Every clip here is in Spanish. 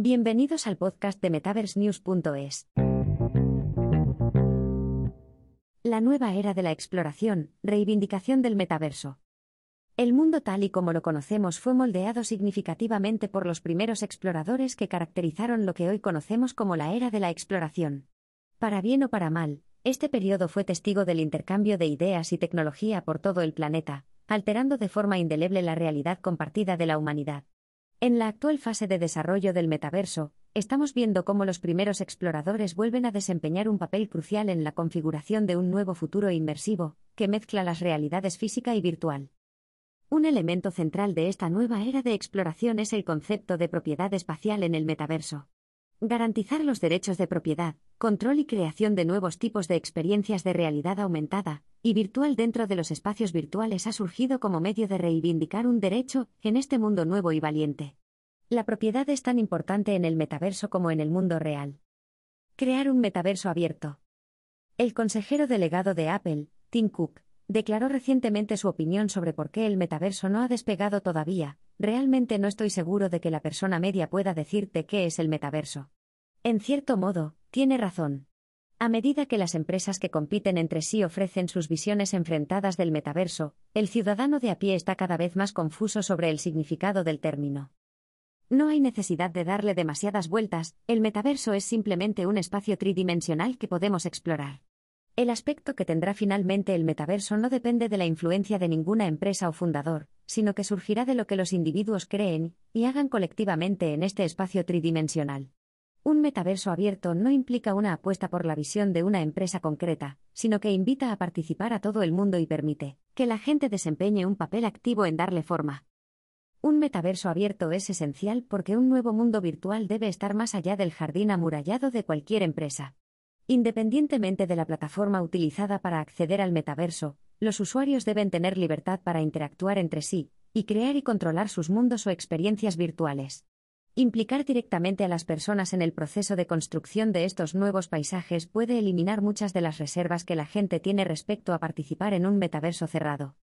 Bienvenidos al podcast de MetaverseNews.es. La nueva era de la exploración, reivindicación del metaverso. El mundo tal y como lo conocemos fue moldeado significativamente por los primeros exploradores que caracterizaron lo que hoy conocemos como la era de la exploración. Para bien o para mal, este periodo fue testigo del intercambio de ideas y tecnología por todo el planeta, alterando de forma indeleble la realidad compartida de la humanidad. En la actual fase de desarrollo del metaverso, estamos viendo cómo los primeros exploradores vuelven a desempeñar un papel crucial en la configuración de un nuevo futuro inmersivo, que mezcla las realidades física y virtual. Un elemento central de esta nueva era de exploración es el concepto de propiedad espacial en el metaverso. Garantizar los derechos de propiedad, control y creación de nuevos tipos de experiencias de realidad aumentada y virtual dentro de los espacios virtuales ha surgido como medio de reivindicar un derecho en este mundo nuevo y valiente. La propiedad es tan importante en el metaverso como en el mundo real. Crear un metaverso abierto. El consejero delegado de Apple, Tim Cook, declaró recientemente su opinión sobre por qué el metaverso no ha despegado todavía. Realmente no estoy seguro de que la persona media pueda decirte qué es el metaverso. En cierto modo, tiene razón. A medida que las empresas que compiten entre sí ofrecen sus visiones enfrentadas del metaverso, el ciudadano de a pie está cada vez más confuso sobre el significado del término. No hay necesidad de darle demasiadas vueltas, el metaverso es simplemente un espacio tridimensional que podemos explorar. El aspecto que tendrá finalmente el metaverso no depende de la influencia de ninguna empresa o fundador, sino que surgirá de lo que los individuos creen y hagan colectivamente en este espacio tridimensional. Un metaverso abierto no implica una apuesta por la visión de una empresa concreta, sino que invita a participar a todo el mundo y permite que la gente desempeñe un papel activo en darle forma. Un metaverso abierto es esencial porque un nuevo mundo virtual debe estar más allá del jardín amurallado de cualquier empresa. Independientemente de la plataforma utilizada para acceder al metaverso, los usuarios deben tener libertad para interactuar entre sí, y crear y controlar sus mundos o experiencias virtuales. Implicar directamente a las personas en el proceso de construcción de estos nuevos paisajes puede eliminar muchas de las reservas que la gente tiene respecto a participar en un metaverso cerrado.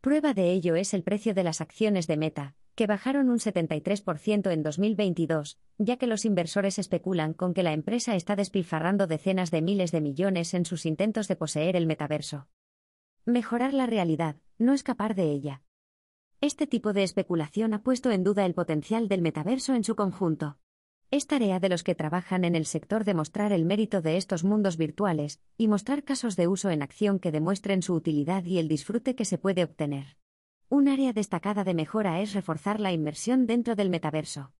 Prueba de ello es el precio de las acciones de Meta, que bajaron un 73% en 2022, ya que los inversores especulan con que la empresa está despilfarrando decenas de miles de millones en sus intentos de poseer el metaverso. Mejorar la realidad, no escapar de ella. Este tipo de especulación ha puesto en duda el potencial del metaverso en su conjunto. Es tarea de los que trabajan en el sector demostrar el mérito de estos mundos virtuales y mostrar casos de uso en acción que demuestren su utilidad y el disfrute que se puede obtener. Un área destacada de mejora es reforzar la inmersión dentro del metaverso.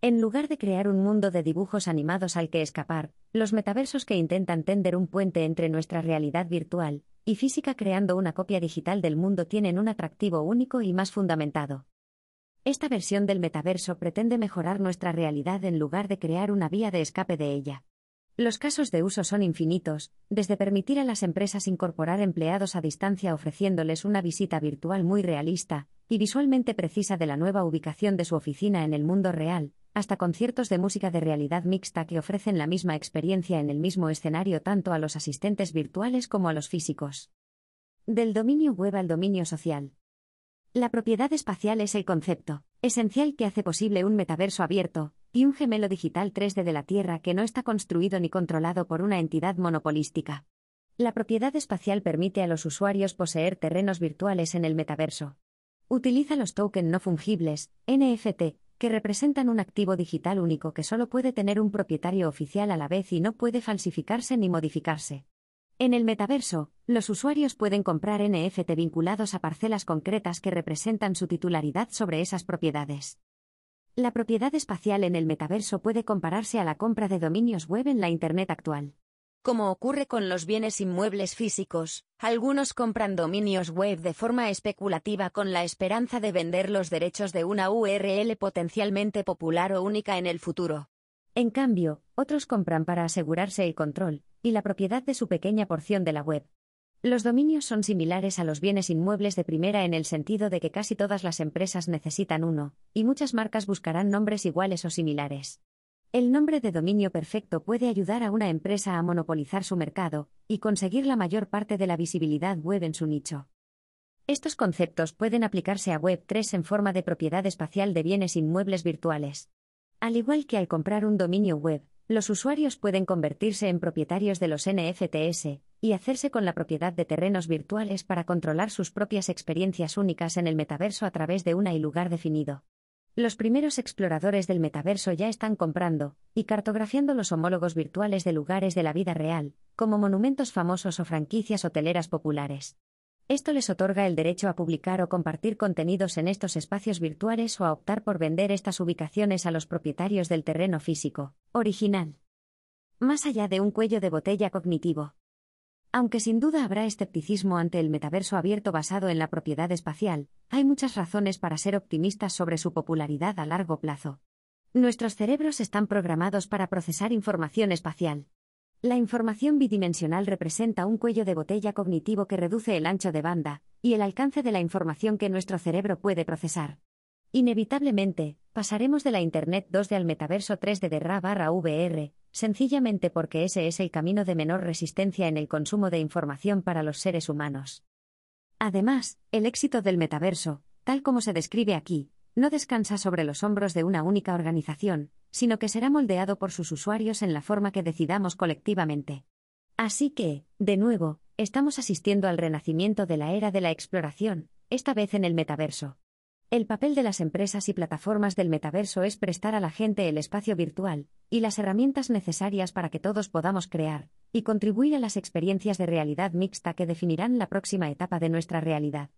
En lugar de crear un mundo de dibujos animados al que escapar, los metaversos que intentan tender un puente entre nuestra realidad virtual y física creando una copia digital del mundo tienen un atractivo único y más fundamentado. Esta versión del metaverso pretende mejorar nuestra realidad en lugar de crear una vía de escape de ella. Los casos de uso son infinitos, desde permitir a las empresas incorporar empleados a distancia ofreciéndoles una visita virtual muy realista y visualmente precisa de la nueva ubicación de su oficina en el mundo real, hasta conciertos de música de realidad mixta que ofrecen la misma experiencia en el mismo escenario tanto a los asistentes virtuales como a los físicos. Del dominio web al dominio social. La propiedad espacial es el concepto esencial que hace posible un metaverso abierto, y un gemelo digital 3D de la Tierra que no está construido ni controlado por una entidad monopolística. La propiedad espacial permite a los usuarios poseer terrenos virtuales en el metaverso. Utiliza los tokens no fungibles, NFT, que representan un activo digital único que solo puede tener un propietario oficial a la vez y no puede falsificarse ni modificarse. En el metaverso, los usuarios pueden comprar NFT vinculados a parcelas concretas que representan su titularidad sobre esas propiedades. La propiedad espacial en el metaverso puede compararse a la compra de dominios web en la Internet actual. Como ocurre con los bienes inmuebles físicos, algunos compran dominios web de forma especulativa con la esperanza de vender los derechos de una URL potencialmente popular o única en el futuro. En cambio, otros compran para asegurarse el control y la propiedad de su pequeña porción de la web. Los dominios son similares a los bienes inmuebles de primera en el sentido de que casi todas las empresas necesitan uno, y muchas marcas buscarán nombres iguales o similares. El nombre de dominio perfecto puede ayudar a una empresa a monopolizar su mercado y conseguir la mayor parte de la visibilidad web en su nicho. Estos conceptos pueden aplicarse a Web3 en forma de propiedad espacial de bienes inmuebles virtuales. Al igual que al comprar un dominio web, los usuarios pueden convertirse en propietarios de los NFTs y hacerse con la propiedad de terrenos virtuales para controlar sus propias experiencias únicas en el metaverso a través de una y lugar definido. Los primeros exploradores del metaverso ya están comprando y cartografiando los homólogos virtuales de lugares de la vida real, como monumentos famosos o franquicias hoteleras populares. Esto les otorga el derecho a publicar o compartir contenidos en estos espacios virtuales o a optar por vender estas ubicaciones a los propietarios del terreno físico, original. Más allá de un cuello de botella cognitivo. Aunque sin duda habrá escepticismo ante el metaverso abierto basado en la propiedad espacial, hay muchas razones para ser optimistas sobre su popularidad a largo plazo. Nuestros cerebros están programados para procesar información espacial. La información bidimensional representa un cuello de botella cognitivo que reduce el ancho de banda y el alcance de la información que nuestro cerebro puede procesar. Inevitablemente, pasaremos de la Internet 2D al metaverso 3D de RA barra VR, sencillamente porque ese es el camino de menor resistencia en el consumo de información para los seres humanos. Además, el éxito del metaverso, tal como se describe aquí, no descansa sobre los hombros de una única organización, sino que será moldeado por sus usuarios en la forma que decidamos colectivamente. Así que, de nuevo, estamos asistiendo al renacimiento de la era de la exploración, esta vez en el metaverso. El papel de las empresas y plataformas del metaverso es prestar a la gente el espacio virtual y las herramientas necesarias para que todos podamos crear y contribuir a las experiencias de realidad mixta que definirán la próxima etapa de nuestra realidad.